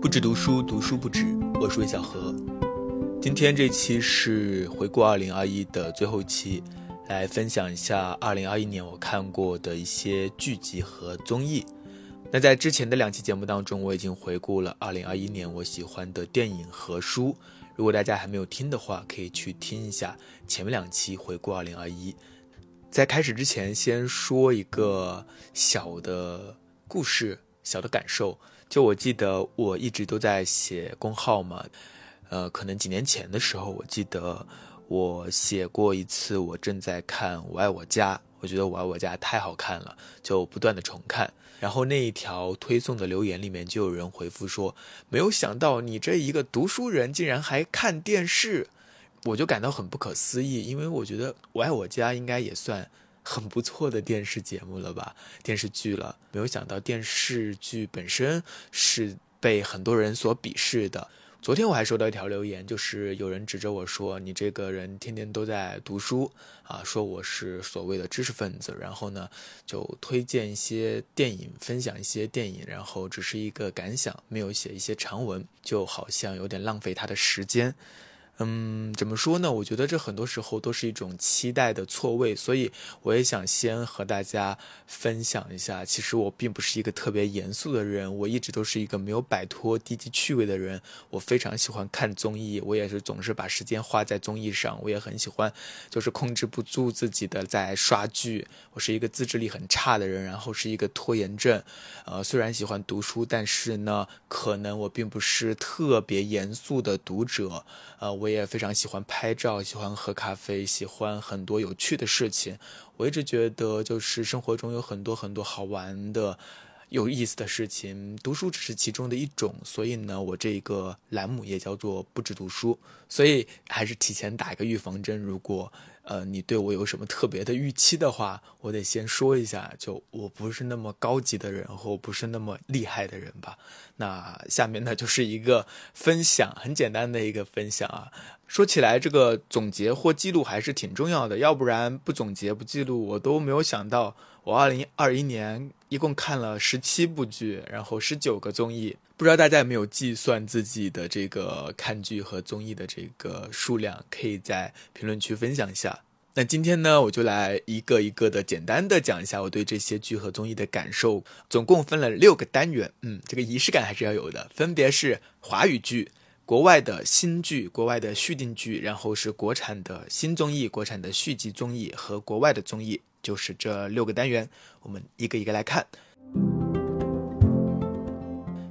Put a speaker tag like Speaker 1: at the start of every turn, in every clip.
Speaker 1: 不止读书，读书不止。我是魏小何。今天这期是回顾二零二一的最后一期，来分享一下二零二一年我看过的一些剧集和综艺。那在之前的两期节目当中，我已经回顾了二零二一年我喜欢的电影和书。如果大家还没有听的话，可以去听一下前面两期回顾二零二一。在开始之前，先说一个小的故事、小的感受。就我记得，我一直都在写公号嘛，呃，可能几年前的时候，我记得我写过一次，我正在看《我爱我家》，我觉得《我爱我家》太好看了，就不断的重看。然后那一条推送的留言里面就有人回复说：“没有想到你这一个读书人竟然还看电视。”我就感到很不可思议，因为我觉得《我爱我家》应该也算很不错的电视节目了吧，电视剧了。没有想到电视剧本身是被很多人所鄙视的。昨天我还收到一条留言，就是有人指着我说：“你这个人天天都在读书啊，说我是所谓的知识分子。”然后呢，就推荐一些电影，分享一些电影，然后只是一个感想，没有写一些长文，就好像有点浪费他的时间。嗯，怎么说呢？我觉得这很多时候都是一种期待的错位，所以我也想先和大家分享一下。其实我并不是一个特别严肃的人，我一直都是一个没有摆脱低级趣味的人。我非常喜欢看综艺，我也是总是把时间花在综艺上。我也很喜欢，就是控制不住自己的在刷剧。我是一个自制力很差的人，然后是一个拖延症。呃，虽然喜欢读书，但是呢，可能我并不是特别严肃的读者。呃，我也非常喜欢拍照，喜欢喝咖啡，喜欢很多有趣的事情。我一直觉得，就是生活中有很多很多好玩的、有意思的事情，读书只是其中的一种。所以呢，我这个栏目也叫做“不止读书”。所以还是提前打一个预防针，如果。呃，你对我有什么特别的预期的话，我得先说一下，就我不是那么高级的人，或不是那么厉害的人吧。那下面呢，就是一个分享，很简单的一个分享啊。说起来，这个总结或记录还是挺重要的，要不然不总结不记录，我都没有想到，我二零二一年一共看了十七部剧，然后十九个综艺。不知道大家有没有计算自己的这个看剧和综艺的这个数量？可以在评论区分享一下。那今天呢，我就来一个一个的简单的讲一下我对这些剧和综艺的感受。总共分了六个单元，嗯，这个仪式感还是要有的。分别是华语剧、国外的新剧、国外的续订剧，然后是国产的新综艺、国产的续集综艺和国外的综艺，就是这六个单元，我们一个一个来看。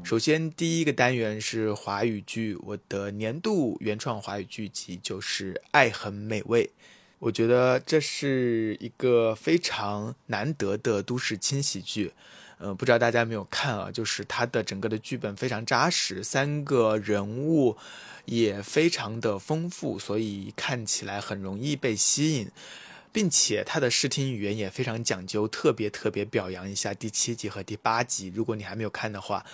Speaker 1: 首先，第一个单元是华语剧，我的年度原创华语剧集就是《爱很美味》。我觉得这是一个非常难得的都市轻喜剧。嗯，不知道大家有没有看啊？就是它的整个的剧本非常扎实，三个人物也非常的丰富，所以看起来很容易被吸引，并且它的视听语言也非常讲究，特别特别表扬一下第七集和第八集。如果你还没有看的话。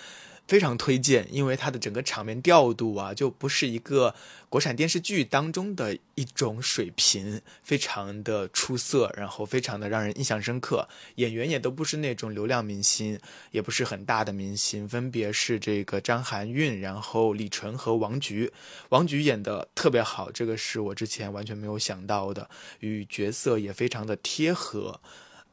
Speaker 1: 非常推荐，因为它的整个场面调度啊，就不是一个国产电视剧当中的一种水平，非常的出色，然后非常的让人印象深刻。演员也都不是那种流量明星，也不是很大的明星，分别是这个张含韵，然后李纯和王菊。王菊演的特别好，这个是我之前完全没有想到的，与角色也非常的贴合。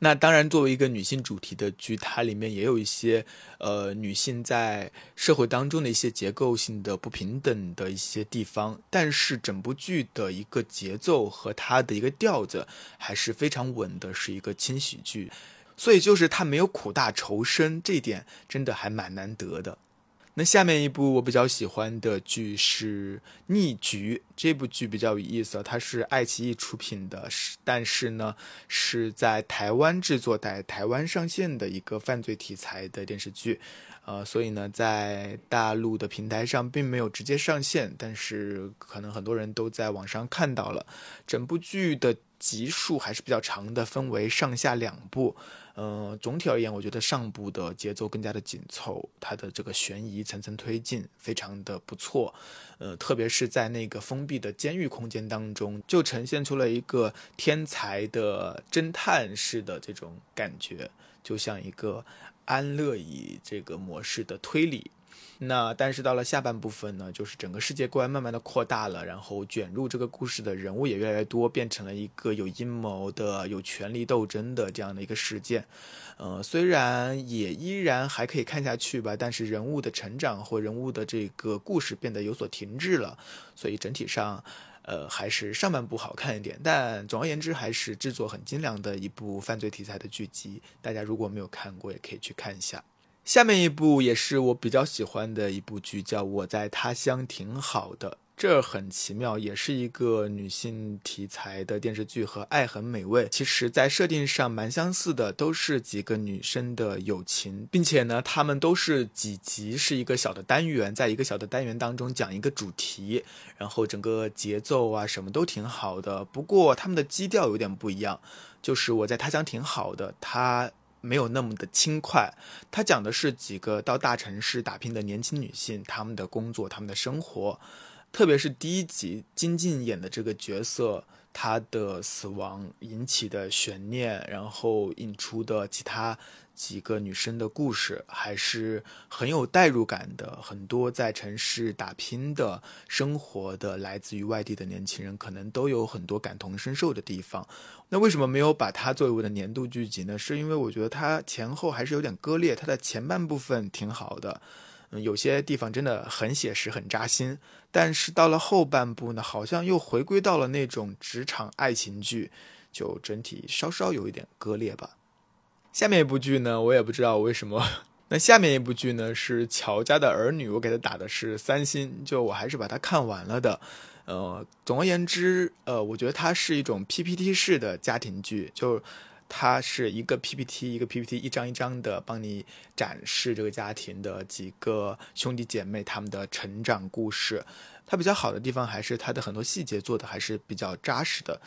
Speaker 1: 那当然，作为一个女性主题的剧，它里面也有一些，呃，女性在社会当中的一些结构性的不平等的一些地方。但是整部剧的一个节奏和它的一个调子还是非常稳的，是一个轻喜剧。所以就是它没有苦大仇深，这一点真的还蛮难得的。那下面一部我比较喜欢的剧是《逆局》，这部剧比较有意思，它是爱奇艺出品的，是但是呢是在台湾制作、在台湾上线的一个犯罪题材的电视剧，呃，所以呢在大陆的平台上并没有直接上线，但是可能很多人都在网上看到了。整部剧的集数还是比较长的，分为上下两部。嗯，总体而言，我觉得上部的节奏更加的紧凑，它的这个悬疑层层推进非常的不错。呃，特别是在那个封闭的监狱空间当中，就呈现出了一个天才的侦探式的这种感觉，就像一个安乐椅这个模式的推理。那但是到了下半部分呢，就是整个世界观慢慢的扩大了，然后卷入这个故事的人物也越来越多，变成了一个有阴谋的、有权力斗争的这样的一个事件。呃，虽然也依然还可以看下去吧，但是人物的成长或人物的这个故事变得有所停滞了，所以整体上，呃，还是上半部好看一点。但总而言之，还是制作很精良的一部犯罪题材的剧集。大家如果没有看过，也可以去看一下。下面一部也是我比较喜欢的一部剧，叫《我在他乡挺好的》。这很奇妙，也是一个女性题材的电视剧，和《爱很美味》其实在设定上蛮相似的，都是几个女生的友情，并且呢，她们都是几集是一个小的单元，在一个小的单元当中讲一个主题，然后整个节奏啊什么都挺好的。不过他们的基调有点不一样，就是我在他乡挺好的，他。没有那么的轻快，他讲的是几个到大城市打拼的年轻女性，她们的工作，她们的生活，特别是第一集金靖演的这个角色，她的死亡引起的悬念，然后引出的其他。几个女生的故事还是很有代入感的。很多在城市打拼的生活的来自于外地的年轻人，可能都有很多感同身受的地方。那为什么没有把它作为我的年度剧集呢？是因为我觉得它前后还是有点割裂。它的前半部分挺好的，有些地方真的很写实、很扎心。但是到了后半部呢，好像又回归到了那种职场爱情剧，就整体稍稍有一点割裂吧。下面一部剧呢，我也不知道为什么。那下面一部剧呢是《乔家的儿女》，我给他打的是三星，就我还是把它看完了的。呃，总而言之，呃，我觉得它是一种 PPT 式的家庭剧，就它是一个 PPT，一个 PPT，一张一张的帮你展示这个家庭的几个兄弟姐妹他们的成长故事。它比较好的地方还是它的很多细节做的还是比较扎实的。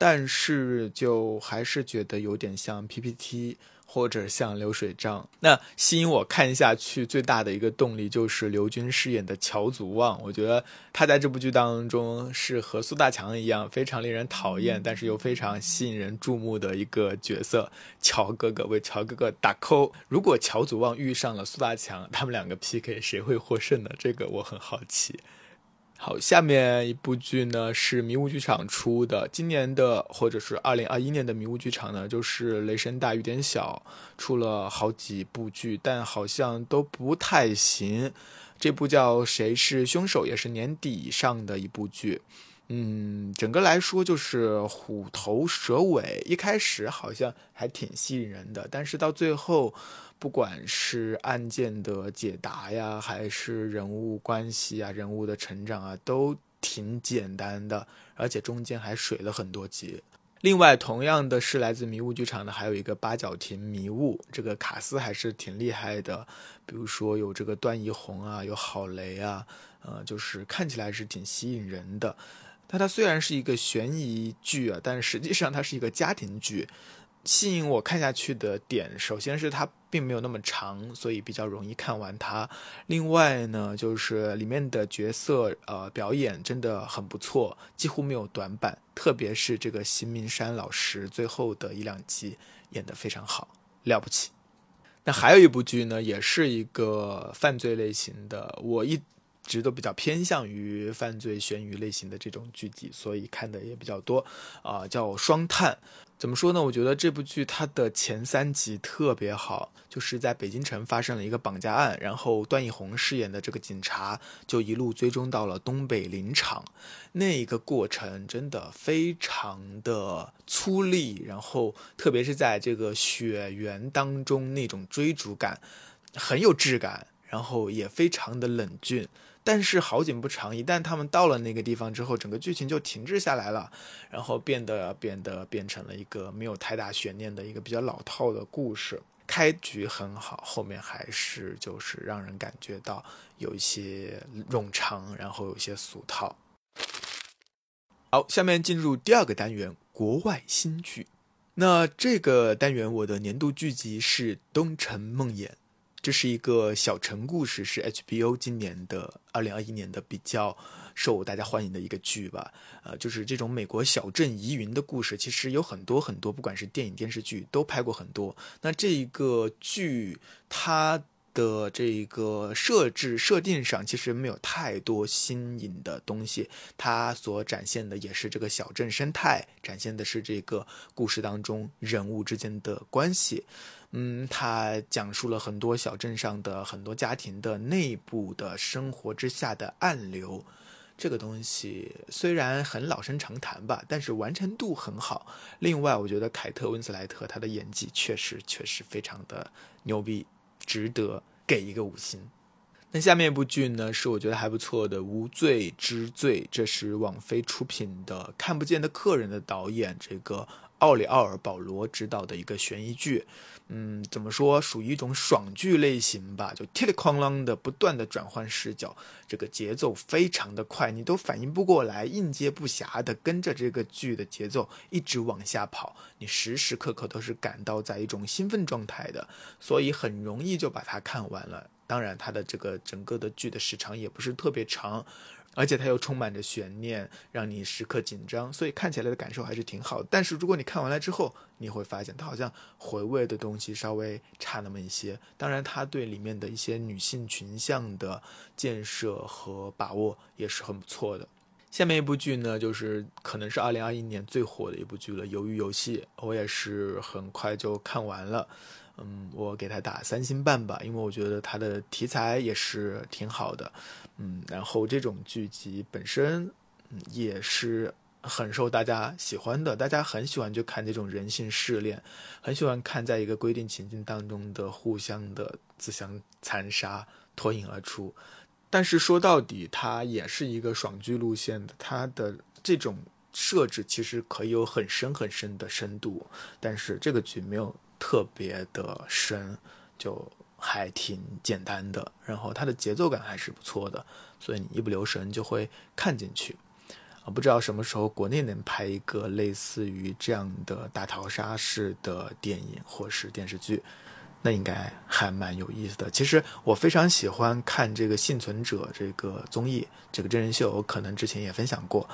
Speaker 1: 但是就还是觉得有点像 PPT 或者像流水账。那吸引我看下去最大的一个动力就是刘军饰演的乔祖望，我觉得他在这部剧当中是和苏大强一样非常令人讨厌，但是又非常吸引人注目的一个角色。乔哥哥为乔哥哥打 call。如果乔祖望遇上了苏大强，他们两个 PK 谁会获胜呢？这个我很好奇。好，下面一部剧呢是迷雾剧场出的，今年的或者是二零二一年的迷雾剧场呢，就是雷声大雨点小，出了好几部剧，但好像都不太行。这部叫《谁是凶手》，也是年底上的一部剧。嗯，整个来说就是虎头蛇尾，一开始好像还挺吸引人的，但是到最后。不管是案件的解答呀，还是人物关系啊、人物的成长啊，都挺简单的，而且中间还水了很多集。另外，同样的是来自迷雾剧场的，还有一个八角亭迷雾，这个卡斯还是挺厉害的。比如说有这个段奕宏啊，有郝蕾啊，呃，就是看起来是挺吸引人的。但它虽然是一个悬疑剧啊，但实际上它是一个家庭剧。吸引我看下去的点，首先是它并没有那么长，所以比较容易看完它。另外呢，就是里面的角色呃表演真的很不错，几乎没有短板。特别是这个邢明山老师最后的一两集演得非常好，了不起。那还有一部剧呢，也是一个犯罪类型的，我一直都比较偏向于犯罪悬疑类型的这种剧集，所以看的也比较多啊，叫《双探》。怎么说呢？我觉得这部剧它的前三集特别好，就是在北京城发生了一个绑架案，然后段奕宏饰演的这个警察就一路追踪到了东北林场，那一个过程真的非常的粗粝，然后特别是在这个雪原当中那种追逐感很有质感，然后也非常的冷峻。但是好景不长，一旦他们到了那个地方之后，整个剧情就停滞下来了，然后变得变得变成了一个没有太大悬念的一个比较老套的故事。开局很好，后面还是就是让人感觉到有一些冗长，然后有些俗套。好，下面进入第二个单元——国外新剧。那这个单元我的年度剧集是《东城梦魇》。这是一个小城故事，是 HBO 今年的二零二一年的比较受大家欢迎的一个剧吧。呃，就是这种美国小镇疑云的故事，其实有很多很多，不管是电影、电视剧都拍过很多。那这一个剧，它的这个设置设定上，其实没有太多新颖的东西。它所展现的也是这个小镇生态，展现的是这个故事当中人物之间的关系。嗯，它讲述了很多小镇上的很多家庭的内部的生活之下的暗流。这个东西虽然很老生常谈吧，但是完成度很好。另外，我觉得凯特温斯莱特她的演技确实确实非常的牛逼，值得给一个五星。那下面一部剧呢，是我觉得还不错的《无罪之罪》，这是网飞出品的《看不见的客人》的导演这个奥里奥尔·保罗执导的一个悬疑剧。嗯，怎么说，属于一种爽剧类型吧，就踢里哐啷的不断的转换视角，这个节奏非常的快，你都反应不过来，应接不暇的跟着这个剧的节奏一直往下跑，你时时刻刻都是感到在一种兴奋状态的，所以很容易就把它看完了。当然，它的这个整个的剧的时长也不是特别长。而且它又充满着悬念，让你时刻紧张，所以看起来的感受还是挺好的。但是如果你看完了之后，你会发现它好像回味的东西稍微差那么一些。当然，它对里面的一些女性群像的建设和把握也是很不错的。下面一部剧呢，就是可能是二零二一年最火的一部剧了，《鱿鱼游戏》，我也是很快就看完了。嗯，我给他打三星半吧，因为我觉得它的题材也是挺好的。嗯，然后这种剧集本身，嗯，也是很受大家喜欢的。大家很喜欢去看这种人性试炼，很喜欢看在一个规定情境当中的互相的自相残杀、脱颖而出。但是说到底，它也是一个爽剧路线的。它的这种设置其实可以有很深很深的深度，但是这个剧没有特别的深，就。还挺简单的，然后它的节奏感还是不错的，所以你一不留神就会看进去。啊，不知道什么时候国内能拍一个类似于这样的大逃杀式的电影或是电视剧，那应该还蛮有意思的。其实我非常喜欢看这个幸存者这个综艺，这个真人秀，我可能之前也分享过，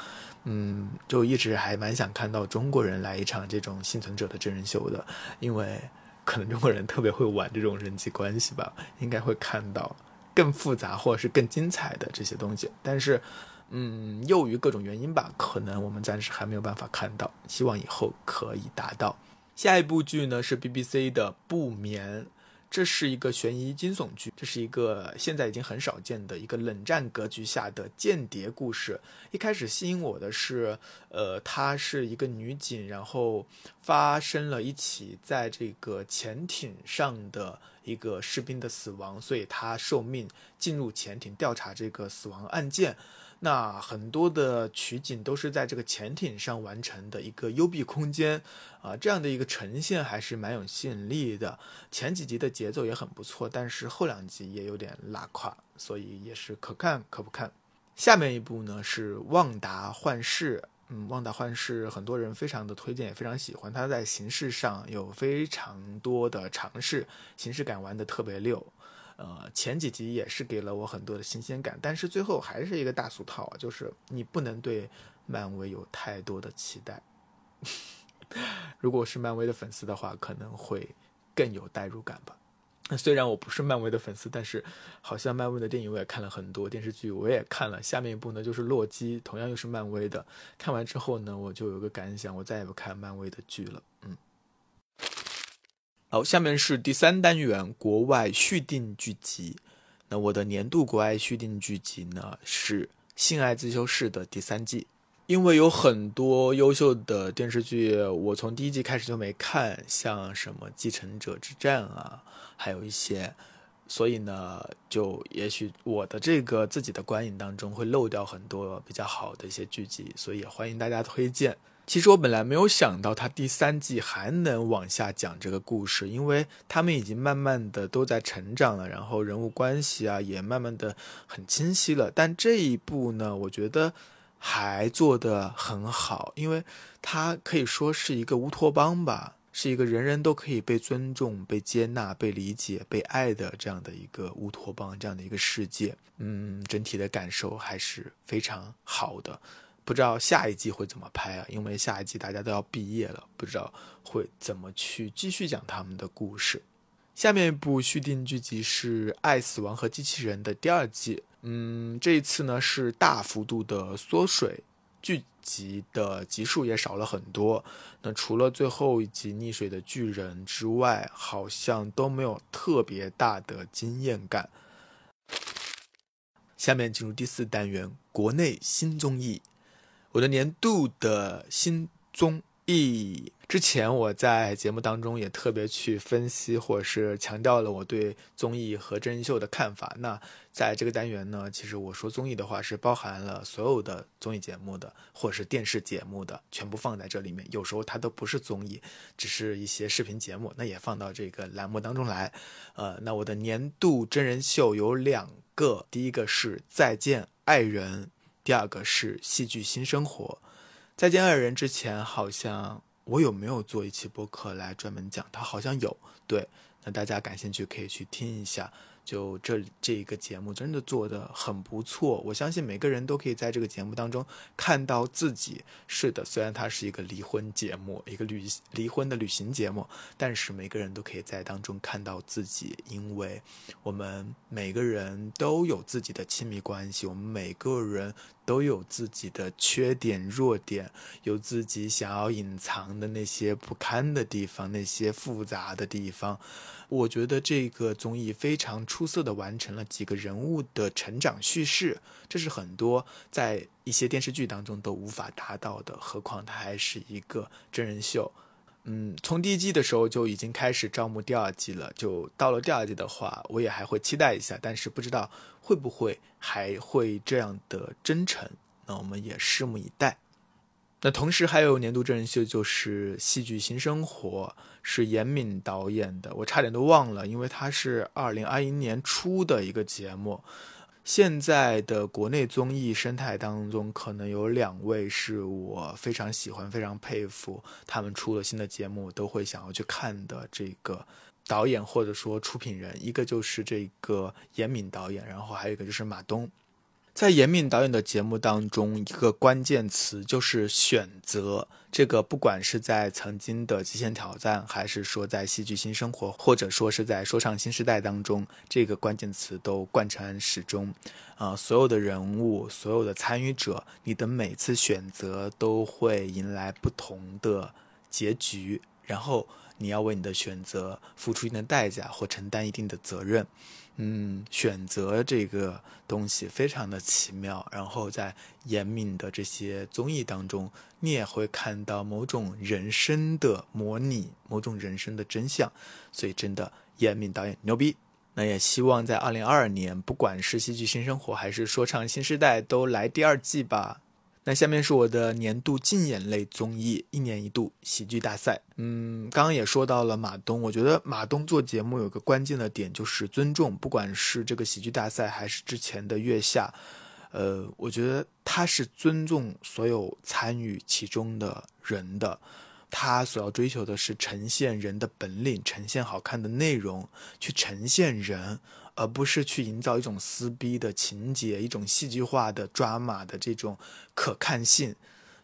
Speaker 1: 嗯，就一直还蛮想看到中国人来一场这种幸存者的真人秀的，因为。可能中国人特别会玩这种人际关系吧，应该会看到更复杂或者是更精彩的这些东西。但是，嗯，由于各种原因吧，可能我们暂时还没有办法看到，希望以后可以达到。下一部剧呢是 BBC 的《不眠》。这是一个悬疑惊悚剧，这是一个现在已经很少见的一个冷战格局下的间谍故事。一开始吸引我的是，呃，她是一个女警，然后发生了一起在这个潜艇上的一个士兵的死亡，所以她受命进入潜艇调查这个死亡案件。那很多的取景都是在这个潜艇上完成的一个幽闭空间，啊，这样的一个呈现还是蛮有吸引力的。前几集的节奏也很不错，但是后两集也有点拉胯，所以也是可看可不看。下面一部呢是《旺达幻视》，嗯，《旺达幻视》很多人非常的推荐，也非常喜欢。它在形式上有非常多的尝试，形式感玩的特别溜。呃，前几集也是给了我很多的新鲜感，但是最后还是一个大俗套啊，就是你不能对漫威有太多的期待。如果是漫威的粉丝的话，可能会更有代入感吧。虽然我不是漫威的粉丝，但是好像漫威的电影我也看了很多，电视剧我也看了。下面一部呢就是洛基，同样又是漫威的。看完之后呢，我就有个感想，我再也不看漫威的剧了。嗯。好，下面是第三单元国外续订剧集。那我的年度国外续订剧集呢是《性爱自修室》的第三季。因为有很多优秀的电视剧，我从第一季开始就没看，像什么《继承者之战》啊，还有一些，所以呢，就也许我的这个自己的观影当中会漏掉很多比较好的一些剧集，所以欢迎大家推荐。其实我本来没有想到他第三季还能往下讲这个故事，因为他们已经慢慢的都在成长了，然后人物关系啊也慢慢的很清晰了。但这一部呢，我觉得还做得很好，因为它可以说是一个乌托邦吧，是一个人人都可以被尊重、被接纳、被理解、被爱的这样的一个乌托邦，这样的一个世界。嗯，整体的感受还是非常好的。不知道下一季会怎么拍啊？因为下一季大家都要毕业了，不知道会怎么去继续讲他们的故事。下面一部续订剧集是《爱死亡和机器人》的第二季。嗯，这一次呢是大幅度的缩水，剧集的集数也少了很多。那除了最后一集溺水的巨人之外，好像都没有特别大的惊艳感。下面进入第四单元，国内新综艺。我的年度的新综艺。之前我在节目当中也特别去分析，或者是强调了我对综艺和真人秀的看法。那在这个单元呢，其实我说综艺的话是包含了所有的综艺节目的，或者是电视节目的，全部放在这里面。有时候它都不是综艺，只是一些视频节目，那也放到这个栏目当中来。呃，那我的年度真人秀有两个，第一个是《再见爱人》，第二个是《戏剧新生活》。《再见爱人》之前好像。我有没有做一期播客来专门讲？他好像有，对，那大家感兴趣可以去听一下。就这这一个节目真的做的很不错，我相信每个人都可以在这个节目当中看到自己。是的，虽然它是一个离婚节目，一个旅离婚的旅行节目，但是每个人都可以在当中看到自己，因为我们每个人都有自己的亲密关系，我们每个人都有自己的缺点、弱点，有自己想要隐藏的那些不堪的地方，那些复杂的地方。我觉得这个综艺非常出色的完成了几个人物的成长叙事，这是很多在一些电视剧当中都无法达到的，何况它还是一个真人秀。嗯，从第一季的时候就已经开始招募第二季了，就到了第二季的话，我也还会期待一下，但是不知道会不会还会这样的真诚，那我们也拭目以待。那同时还有年度真人秀，就是《戏剧新生活》，是严敏导演的，我差点都忘了，因为它是二零二一年初的一个节目。现在的国内综艺生态当中，可能有两位是我非常喜欢、非常佩服，他们出了新的节目都会想要去看的这个导演或者说出品人，一个就是这个严敏导演，然后还有一个就是马东。在严敏导演的节目当中，一个关键词就是选择。这个不管是在曾经的《极限挑战》，还是说在《戏剧新生活》，或者说是在《说唱新时代》当中，这个关键词都贯穿始终。啊，所有的人物，所有的参与者，你的每次选择都会迎来不同的结局，然后你要为你的选择付出一定的代价或承担一定的责任。嗯，选择这个东西非常的奇妙，然后在严敏的这些综艺当中，你也会看到某种人生的模拟，某种人生的真相。所以，真的严敏导演牛逼。那也希望在二零二二年，不管是戏剧新生活还是说唱新时代，都来第二季吧。那下面是我的年度竞演类综艺，一年一度喜剧大赛。嗯，刚刚也说到了马东，我觉得马东做节目有个关键的点就是尊重，不管是这个喜剧大赛还是之前的月下，呃，我觉得他是尊重所有参与其中的人的，他所要追求的是呈现人的本领，呈现好看的内容，去呈现人。而不是去营造一种撕逼的情节，一种戏剧化的抓马的这种可看性，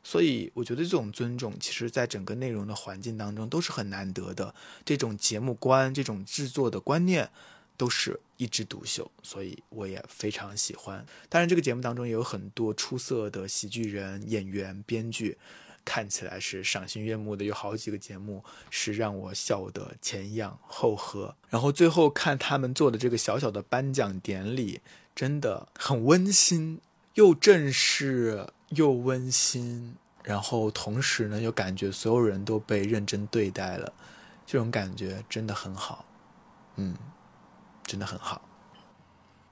Speaker 1: 所以我觉得这种尊重，其实在整个内容的环境当中都是很难得的。这种节目观、这种制作的观念，都是一枝独秀，所以我也非常喜欢。当然，这个节目当中也有很多出色的喜剧人、演员、编剧。看起来是赏心悦目的，有好几个节目是让我笑得前仰后合。然后最后看他们做的这个小小的颁奖典礼，真的很温馨，又正式又温馨。然后同时呢，又感觉所有人都被认真对待了，这种感觉真的很好，嗯，真的很好。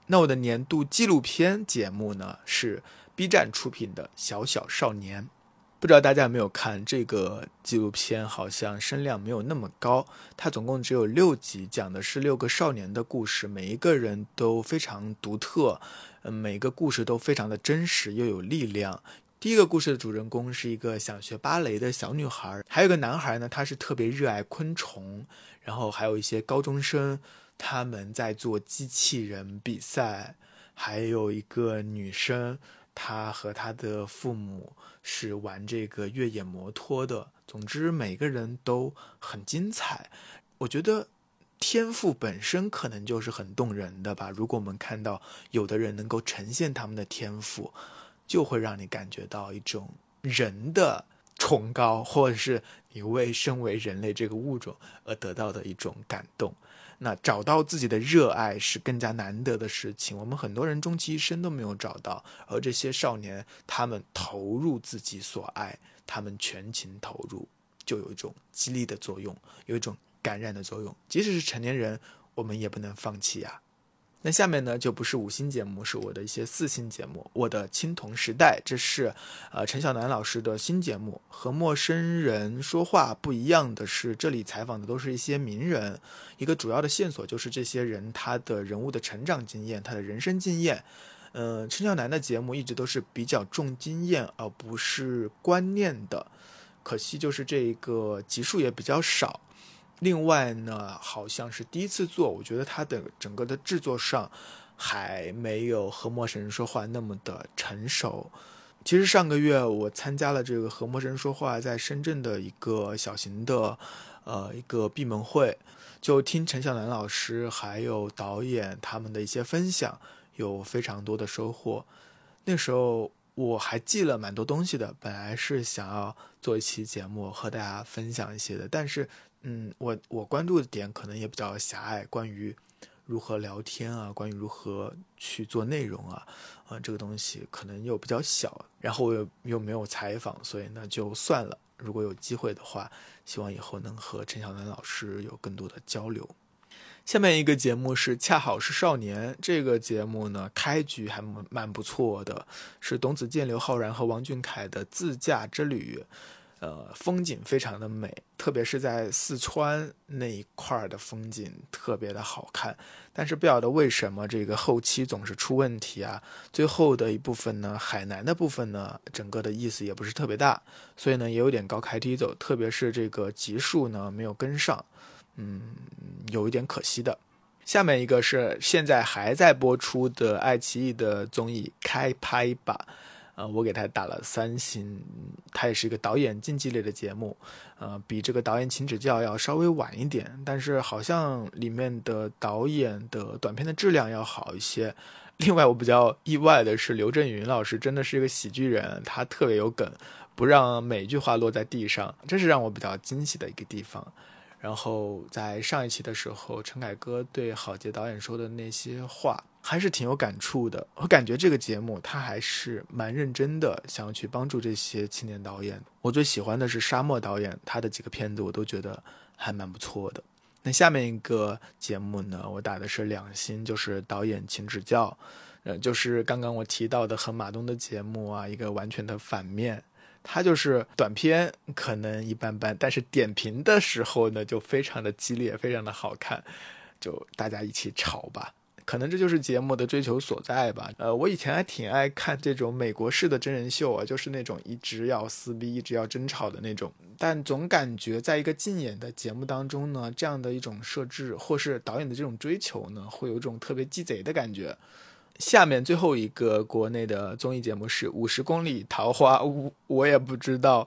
Speaker 1: 那我的年度纪录片节目呢，是 B 站出品的《小小少年》。不知道大家有没有看这个纪录片？好像声量没有那么高。它总共只有六集，讲的是六个少年的故事，每一个人都非常独特，嗯，每个故事都非常的真实又有力量。第一个故事的主人公是一个想学芭蕾的小女孩，还有个男孩呢，他是特别热爱昆虫，然后还有一些高中生，他们在做机器人比赛，还有一个女生。他和他的父母是玩这个越野摩托的。总之，每个人都很精彩。我觉得天赋本身可能就是很动人的吧。如果我们看到有的人能够呈现他们的天赋，就会让你感觉到一种人的崇高，或者是你为身为人类这个物种而得到的一种感动。那找到自己的热爱是更加难得的事情，我们很多人终其一生都没有找到，而这些少年他们投入自己所爱，他们全情投入，就有一种激励的作用，有一种感染的作用。即使是成年人，我们也不能放弃呀。那下面呢，就不是五星节目，是我的一些四星节目。我的青铜时代，这是呃陈晓楠老师的新节目。和陌生人说话不一样的是，这里采访的都是一些名人。一个主要的线索就是这些人他的人物的成长经验，他的人生经验。嗯，陈晓楠的节目一直都是比较重经验而不是观念的，可惜就是这个集数也比较少。另外呢，好像是第一次做，我觉得它的整个的制作上还没有和陌生人说话那么的成熟。其实上个月我参加了这个和陌生人说话在深圳的一个小型的呃一个闭门会，就听陈晓南老师还有导演他们的一些分享，有非常多的收获。那时候我还记了蛮多东西的，本来是想要做一期节目和大家分享一些的，但是。嗯，我我关注的点可能也比较狭隘，关于如何聊天啊，关于如何去做内容啊，啊，这个东西可能又比较小，然后我又又没有采访，所以呢就算了。如果有机会的话，希望以后能和陈晓南老师有更多的交流。下面一个节目是恰好是少年，这个节目呢开局还蛮不错的，是董子健、刘昊然和王俊凯的自驾之旅。呃，风景非常的美，特别是在四川那一块儿的风景特别的好看。但是不晓得为什么这个后期总是出问题啊。最后的一部分呢，海南的部分呢，整个的意思也不是特别大，所以呢也有点高开低走。特别是这个集数呢没有跟上，嗯，有一点可惜的。下面一个是现在还在播出的爱奇艺的综艺《开拍吧》。呃，我给他打了三星，它也是一个导演竞技类的节目，呃，比这个导演请指教要稍微晚一点，但是好像里面的导演的短片的质量要好一些。另外，我比较意外的是，刘震云老师真的是一个喜剧人，他特别有梗，不让每句话落在地上，这是让我比较惊喜的一个地方。然后在上一期的时候，陈凯歌对郝杰导演说的那些话。还是挺有感触的，我感觉这个节目他还是蛮认真的，想要去帮助这些青年导演。我最喜欢的是沙漠导演，他的几个片子我都觉得还蛮不错的。那下面一个节目呢，我打的是两星，就是导演请指教，呃，就是刚刚我提到的和马东的节目啊，一个完全的反面。他就是短片可能一般般，但是点评的时候呢，就非常的激烈，非常的好看，就大家一起吵吧。可能这就是节目的追求所在吧。呃，我以前还挺爱看这种美国式的真人秀啊，就是那种一直要撕逼、一直要争吵的那种。但总感觉在一个竞演的节目当中呢，这样的一种设置或是导演的这种追求呢，会有一种特别鸡贼的感觉。下面最后一个国内的综艺节目是《五十公里桃花》，我我也不知道。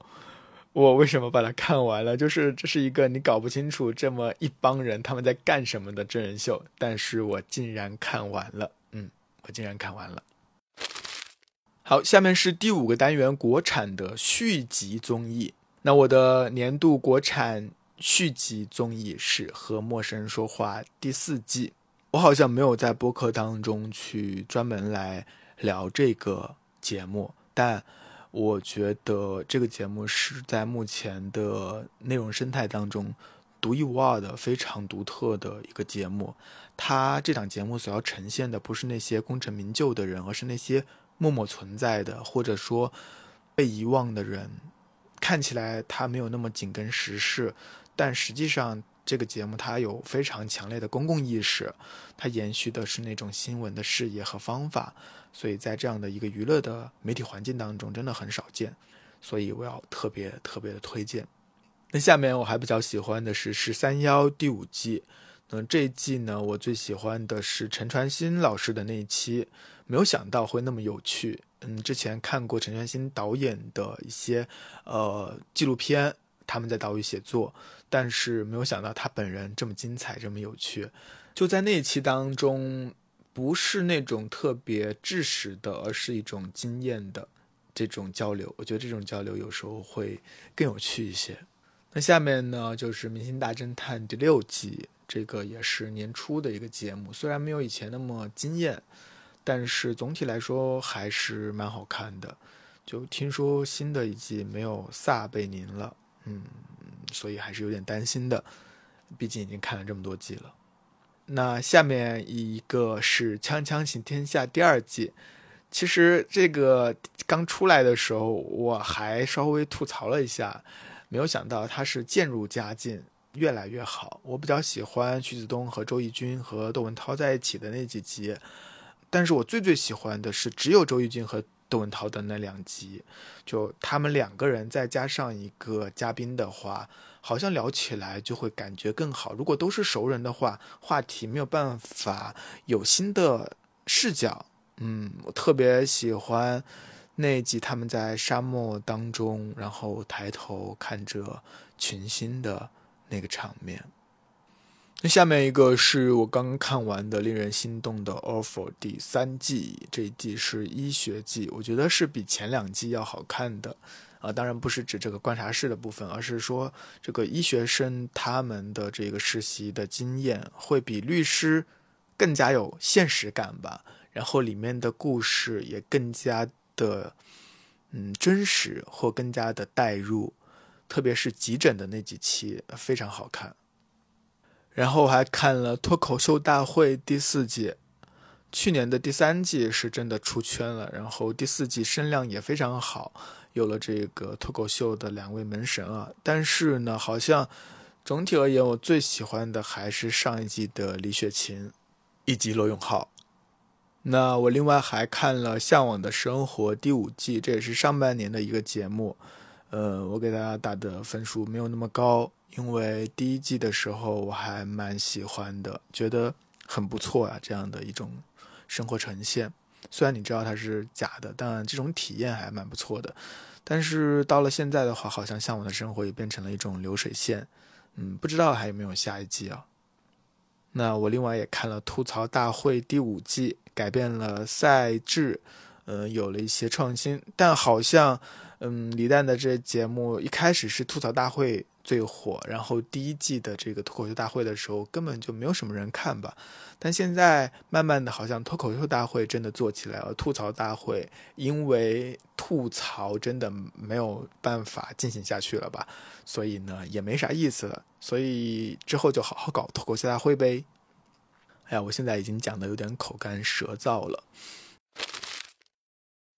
Speaker 1: 我为什么把它看完了？就是这是一个你搞不清楚这么一帮人他们在干什么的真人秀，但是我竟然看完了。嗯，我竟然看完了。好，下面是第五个单元，国产的续集综艺。那我的年度国产续集综艺是《和陌生人说话》第四季。我好像没有在播客当中去专门来聊这个节目，但。我觉得这个节目是在目前的内容生态当中独一无二的、非常独特的一个节目。它这档节目所要呈现的不是那些功成名就的人，而是那些默默存在的，或者说被遗忘的人。看起来它没有那么紧跟时事，但实际上这个节目它有非常强烈的公共意识，它延续的是那种新闻的视野和方法。所以在这样的一个娱乐的媒体环境当中，真的很少见，所以我要特别特别的推荐。那下面我还比较喜欢的是《十三幺》第五季，那这一季呢，我最喜欢的是陈传新老师的那一期，没有想到会那么有趣。嗯，之前看过陈传新导演的一些呃纪录片，他们在岛屿写作，但是没有想到他本人这么精彩，这么有趣。就在那一期当中，不是那种特别知识的，而是一种经验的这种交流。我觉得这种交流有时候会更有趣一些。那下面呢，就是《明星大侦探》第六季，这个也是年初的一个节目，虽然没有以前那么惊艳，但是总体来说还是蛮好看的。就听说新的一季没有撒贝宁了，嗯，所以还是有点担心的。毕竟已经看了这么多季了。那下面一个是《锵锵行天下》第二季，其实这个刚出来的时候我还稍微吐槽了一下，没有想到它是渐入佳境，越来越好。我比较喜欢徐子东和周轶君和窦文涛在一起的那几集，但是我最最喜欢的是只有周轶君和。窦文涛的那两集，就他们两个人再加上一个嘉宾的话，好像聊起来就会感觉更好。如果都是熟人的话，话题没有办法有新的视角。嗯，我特别喜欢那集他们在沙漠当中，然后抬头看着群星的那个场面。那下面一个是我刚刚看完的令人心动的《Offer》第三季，这一季是医学季，我觉得是比前两季要好看的，啊，当然不是指这个观察室的部分，而是说这个医学生他们的这个实习的经验会比律师更加有现实感吧，然后里面的故事也更加的嗯真实或更加的带入，特别是急诊的那几期非常好看。然后还看了《脱口秀大会》第四季，去年的第三季是真的出圈了，然后第四季声量也非常好，有了这个脱口秀的两位门神啊。但是呢，好像总体而言，我最喜欢的还是上一季的李雪琴以及罗永浩。那我另外还看了《向往的生活》第五季，这也是上半年的一个节目，呃，我给大家打的分数没有那么高。因为第一季的时候我还蛮喜欢的，觉得很不错啊，这样的一种生活呈现。虽然你知道它是假的，但这种体验还蛮不错的。但是到了现在的话，好像向往的生活也变成了一种流水线。嗯，不知道还有没有下一季啊？那我另外也看了《吐槽大会》第五季，改变了赛制，呃，有了一些创新，但好像，嗯，李诞的这节目一开始是吐槽大会。最火，然后第一季的这个脱口秀大会的时候，根本就没有什么人看吧。但现在慢慢的，好像脱口秀大会真的做起来了，吐槽大会因为吐槽真的没有办法进行下去了吧，所以呢也没啥意思了。所以之后就好好搞脱口秀大会呗。哎呀，我现在已经讲的有点口干舌燥了。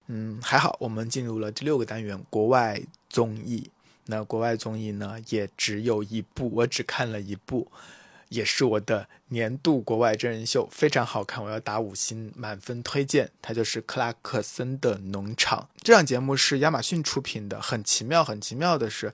Speaker 1: 嗯，还好，我们进入了第六个单元——国外综艺。那国外综艺呢，也只有一部，我只看了一部，也是我的年度国外真人秀，非常好看，我要打五星满分推荐。它就是克拉克森的农场。这档节目是亚马逊出品的，很奇妙，很奇妙的是，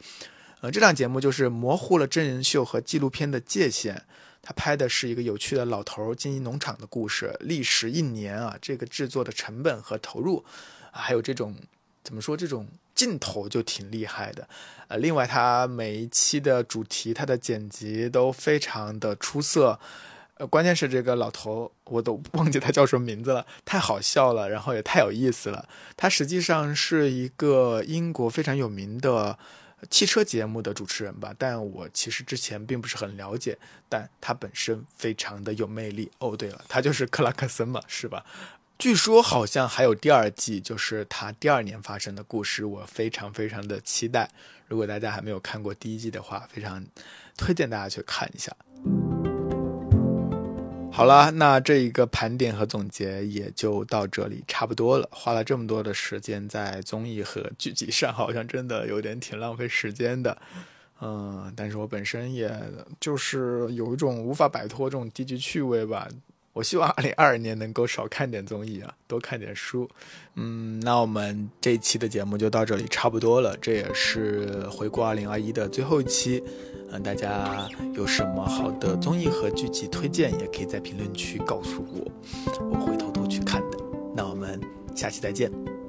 Speaker 1: 呃，这档节目就是模糊了真人秀和纪录片的界限。他拍的是一个有趣的老头经营农场的故事，历时一年啊，这个制作的成本和投入，还有这种怎么说这种。镜头就挺厉害的，呃，另外它每一期的主题，它的剪辑都非常的出色，呃，关键是这个老头，我都忘记他叫什么名字了，太好笑了，然后也太有意思了。他实际上是一个英国非常有名的汽车节目的主持人吧，但我其实之前并不是很了解，但他本身非常的有魅力。哦，对了，他就是克拉克森嘛，是吧？据说好像还有第二季，就是他第二年发生的故事，我非常非常的期待。如果大家还没有看过第一季的话，非常推荐大家去看一下。好了，那这一个盘点和总结也就到这里差不多了。花了这么多的时间在综艺和剧集上，好像真的有点挺浪费时间的。嗯，但是我本身也就是有一种无法摆脱这种低级趣味吧。我希望二零二二年能够少看点综艺啊，多看点书。嗯，那我们这一期的节目就到这里差不多了，这也是回顾二零二一的最后一期。嗯，大家有什么好的综艺和剧集推荐，也可以在评论区告诉我，我会偷偷去看的。那我们下期再见。